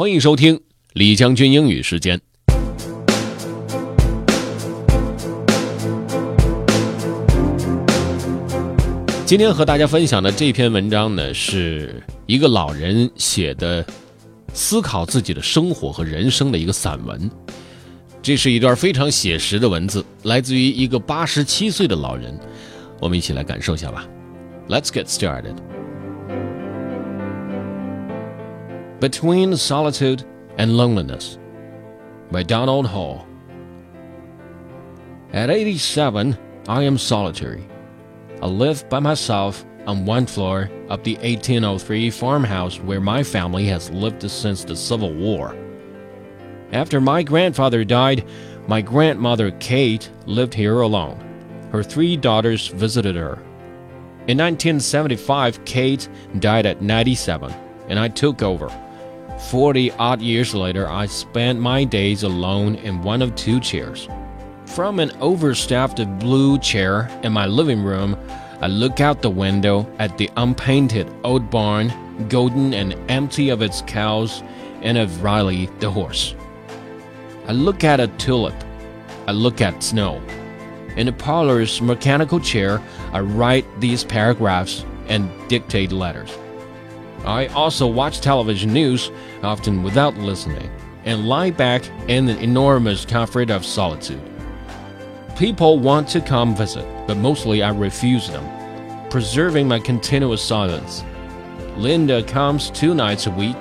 欢迎收听李将军英语时间。今天和大家分享的这篇文章呢，是一个老人写的，思考自己的生活和人生的一个散文。这是一段非常写实的文字，来自于一个八十七岁的老人。我们一起来感受一下吧。Let's get started. Between Solitude and Loneliness by Donald Hall. At 87, I am solitary. I live by myself on one floor of the 1803 farmhouse where my family has lived since the Civil War. After my grandfather died, my grandmother Kate lived here alone. Her three daughters visited her. In 1975, Kate died at 97, and I took over. Forty odd years later, I spent my days alone in one of two chairs. From an overstuffed blue chair in my living room, I look out the window at the unpainted old barn, golden and empty of its cows and of Riley the horse. I look at a tulip. I look at snow. In the parlor's mechanical chair, I write these paragraphs and dictate letters. I also watch television news, often without listening, and lie back in the enormous comfort of solitude. People want to come visit, but mostly I refuse them, preserving my continuous silence. Linda comes two nights a week.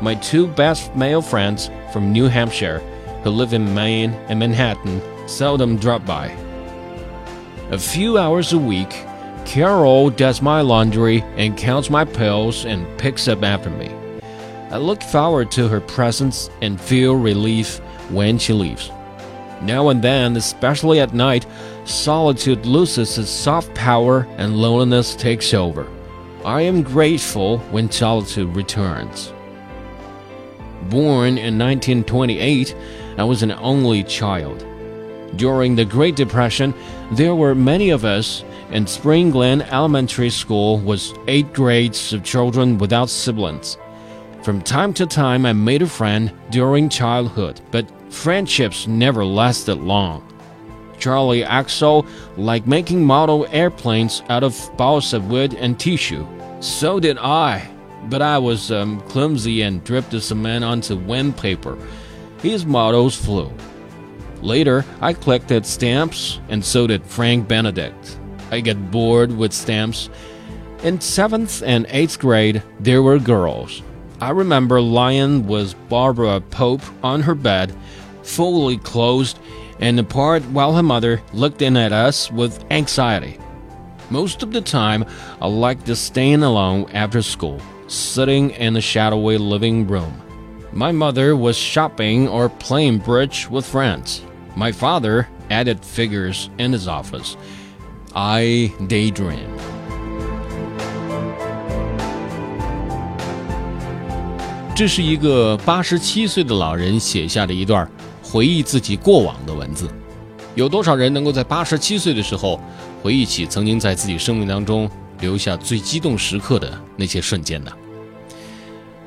My two best male friends from New Hampshire, who live in Maine and Manhattan, seldom drop by. A few hours a week, Carol does my laundry and counts my pills and picks up after me. I look forward to her presence and feel relief when she leaves. Now and then, especially at night, solitude loses its soft power and loneliness takes over. I am grateful when solitude returns. Born in 1928, I was an only child. During the Great Depression, there were many of us, and Spring Glen Elementary School was eight grades of children without siblings. From time to time, I made a friend during childhood, but friendships never lasted long. Charlie Axel liked making model airplanes out of balsa wood and tissue. So did I, but I was um, clumsy and dripped the cement onto wind paper. His models flew. Later, I collected stamps, and so did Frank Benedict. I get bored with stamps. In seventh and eighth grade, there were girls. I remember lying with Barbara Pope on her bed, fully clothed and apart while her mother looked in at us with anxiety. Most of the time, I liked to staying alone after school, sitting in the shadowy living room. My mother was shopping or playing bridge with friends. My father added figures in his office. I daydream 这是一个八十七岁的老人写下的一段回忆自己过往的文字。有多少人能够在八十七岁的时候回忆起曾经在自己生命当中留下最激动时刻的那些瞬间呢？